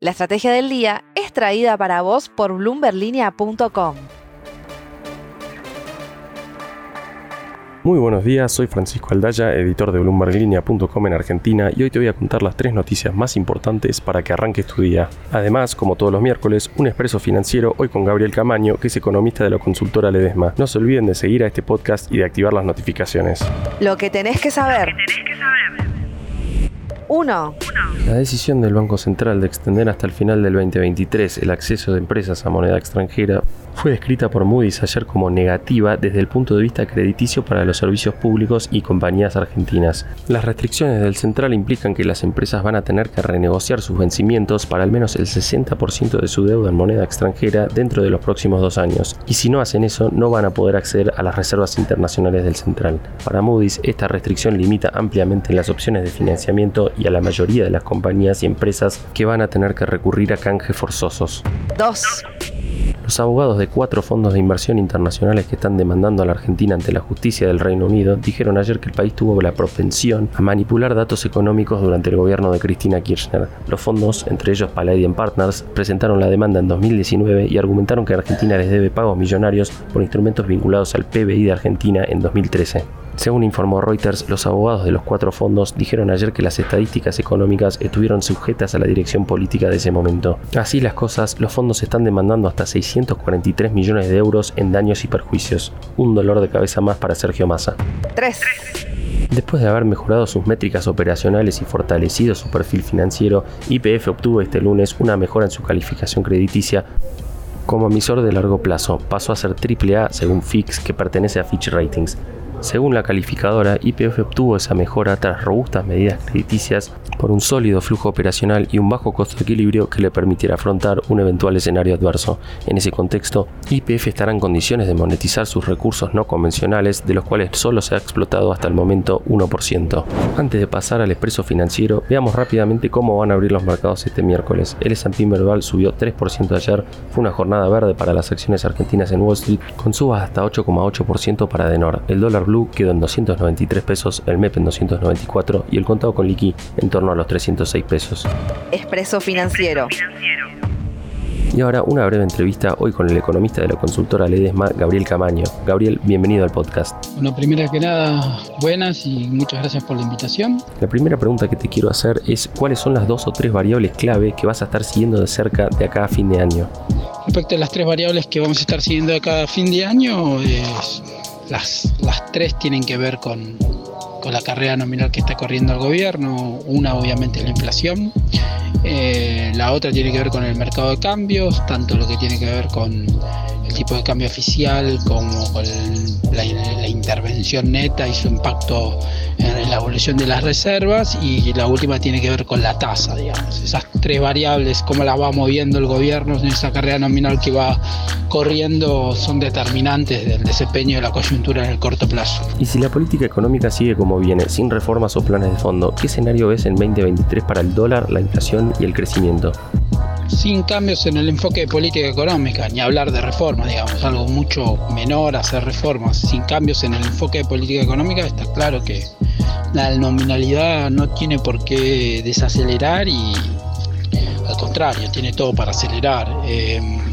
La estrategia del día es traída para vos por bloomberlinia.com. Muy buenos días, soy Francisco Aldaya, editor de BloombergLinea.com en Argentina y hoy te voy a contar las tres noticias más importantes para que arranques tu día. Además, como todos los miércoles, un expreso financiero hoy con Gabriel Camaño, que es economista de la consultora Ledesma. No se olviden de seguir a este podcast y de activar las notificaciones. Lo que tenés que saber. 1. La decisión del Banco Central de extender hasta el final del 2023 el acceso de empresas a moneda extranjera fue descrita por Moody's ayer como negativa desde el punto de vista crediticio para los servicios públicos y compañías argentinas. Las restricciones del central implican que las empresas van a tener que renegociar sus vencimientos para al menos el 60% de su deuda en moneda extranjera dentro de los próximos dos años, y si no hacen eso no van a poder acceder a las reservas internacionales del central. Para Moody's, esta restricción limita ampliamente las opciones de financiamiento y a la mayoría de las compañías y empresas que van a tener que recurrir a canje forzosos. 2. Los abogados de cuatro fondos de inversión internacionales que están demandando a la Argentina ante la justicia del Reino Unido dijeron ayer que el país tuvo la propensión a manipular datos económicos durante el gobierno de Cristina Kirchner. Los fondos, entre ellos Palladium Partners, presentaron la demanda en 2019 y argumentaron que Argentina les debe pagos millonarios por instrumentos vinculados al PBI de Argentina en 2013. Según informó Reuters, los abogados de los cuatro fondos dijeron ayer que las estadísticas económicas estuvieron sujetas a la dirección política de ese momento. Así las cosas, los fondos están demandando hasta 643 millones de euros en daños y perjuicios. Un dolor de cabeza más para Sergio Massa. 3. Después de haber mejorado sus métricas operacionales y fortalecido su perfil financiero, IPF obtuvo este lunes una mejora en su calificación crediticia como emisor de largo plazo. Pasó a ser AAA según Fix, que pertenece a Fitch Ratings. Según la calificadora, IPF obtuvo esa mejora tras robustas medidas crediticias por un sólido flujo operacional y un bajo costo de equilibrio que le permitiera afrontar un eventual escenario adverso. En ese contexto, IPF estará en condiciones de monetizar sus recursos no convencionales, de los cuales solo se ha explotado hasta el momento 1%. Antes de pasar al expreso financiero, veamos rápidamente cómo van a abrir los mercados este miércoles. El S&P Merval subió 3% ayer, fue una jornada verde para las acciones argentinas en Wall Street, con subas hasta 8,8% para Denor. El dólar Blue quedó en 293 pesos, el MEP en 294 y el contado con liqui en torno a los 306 pesos. Expreso financiero. Y ahora una breve entrevista hoy con el economista de la consultora Ledesma, Gabriel Camaño. Gabriel, bienvenido al podcast. Bueno, primero que nada, buenas y muchas gracias por la invitación. La primera pregunta que te quiero hacer es cuáles son las dos o tres variables clave que vas a estar siguiendo de cerca de acá a fin de año. Respecto a las tres variables que vamos a estar siguiendo de acá a fin de año, es las, las tres tienen que ver con, con, la carrera nominal que está corriendo el gobierno. Una obviamente la inflación, eh, la otra tiene que ver con el mercado de cambios, tanto lo que tiene que ver con el tipo de cambio oficial como con la, la, intervención neta y su impacto en la evolución de las reservas y la última tiene que ver con la tasa, digamos. Esas tres variables, cómo las va moviendo el gobierno en esa carrera nominal que va corriendo son determinantes del desempeño de la coyuntura en el corto plazo. Y si la política económica sigue como viene, sin reformas o planes de fondo, ¿qué escenario ves en 2023 para el dólar, la inflación y el crecimiento? sin cambios en el enfoque de política económica, ni hablar de reformas, digamos, algo mucho menor hacer reformas, sin cambios en el enfoque de política económica, está claro que la nominalidad no tiene por qué desacelerar y al contrario, tiene todo para acelerar. Em,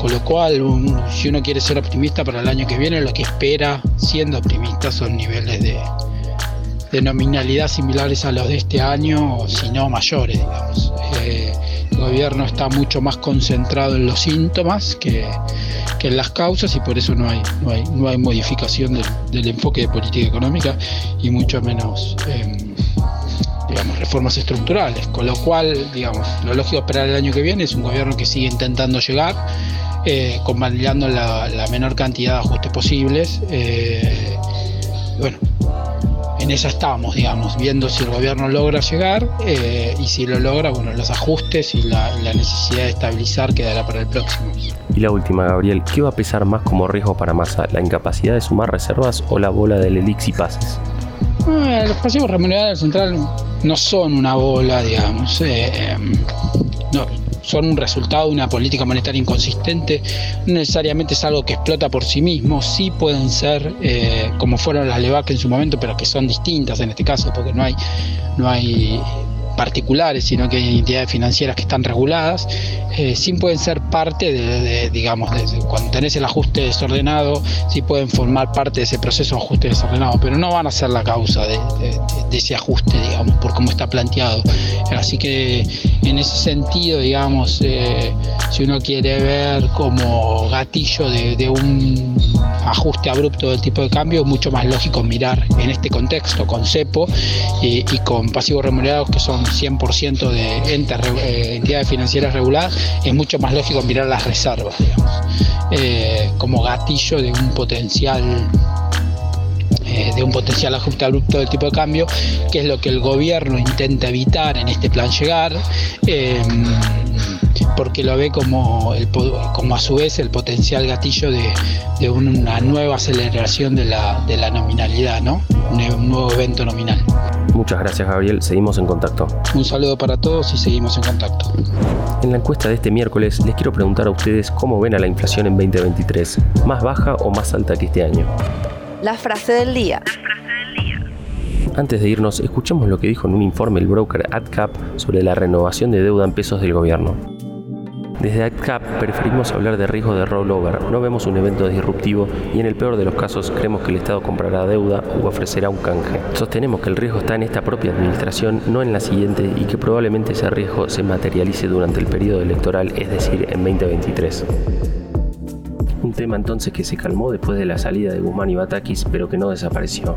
con lo cual, si uno quiere ser optimista para el año que viene, lo que espera, siendo optimista, son niveles de, nominalidad similares a los de este año, si no mayores, digamos. Eh, el gobierno está mucho más concentrado en los síntomas que, en las causas y por eso no hay, no hay, no hay modificación del, enfoque de política económica y mucho menos em, digamos, reformas estructurales. Con lo cual, digamos, lo lógico esperar el año que viene es un gobierno que sigue intentando llegar, eh, la, la, menor cantidad de ajustes posibles. Eh, bueno, en esa estamos, digamos, viendo si el gobierno logra llegar eh, y si lo logra, bueno, los ajustes y la, necesidad de estabilizar quedará para el próximo. Y la última, Gabriel, ¿qué va a pesar más como riesgo para Massa? ¿La incapacidad de sumar reservas o la bola del elix y pases? Los pasivos remunerados del central no son una bola, digamos. Eh, no, son un resultado de una política monetaria inconsistente, no necesariamente es algo que explota por sí mismo, sí pueden ser eh, como fueron las LEVAC en su momento, pero que son distintas en este caso, porque no hay, no hay particulares, sino que hay entidades financieras que están reguladas, eh, sí pueden ser parte de, digamos, cuando tenés el ajuste desordenado, sí pueden formar parte de ese proceso de ajuste desordenado, pero no van a ser la causa de, ese ajuste, digamos, por cómo está planteado. Así que en ese sentido, digamos, eh, si uno quiere ver como gatillo de, un ajuste abrupto del tipo de cambio, es mucho más lógico mirar en este contexto con CEPO y, con pasivos remunerados que son 100% de eh, entidades financieras reguladas, es mucho más lógico mirar las reservas, digamos, eh, como gatillo de un potencial eh, de un potencial ajuste abrupto del tipo de cambio, que es lo que el gobierno intenta evitar en este plan llegar porque lo ve como, el, como a su vez el potencial gatillo de, una nueva aceleración de la, de la nominalidad, ¿no? Un, nuevo evento nominal. Muchas gracias Gabriel, seguimos en contacto. Un saludo para todos y seguimos en contacto. En la encuesta de este miércoles les quiero preguntar a ustedes cómo ven a la inflación en 2023, más baja o más alta que este año. La frase del día. Antes de irnos, escuchemos lo que dijo en un informe el broker AdCap sobre la renovación de deuda en pesos del gobierno. Desde AdCap preferimos hablar de riesgo de rollover, no vemos un evento disruptivo y en el peor de los casos creemos que el Estado comprará deuda o ofrecerá un canje. Sostenemos que el riesgo está en esta propia administración, no en la siguiente y que probablemente ese riesgo se materialice durante el periodo electoral, es decir, en 2023. Un tema entonces que se calmó después de la salida de Guzmán y Batakis, pero que no desapareció.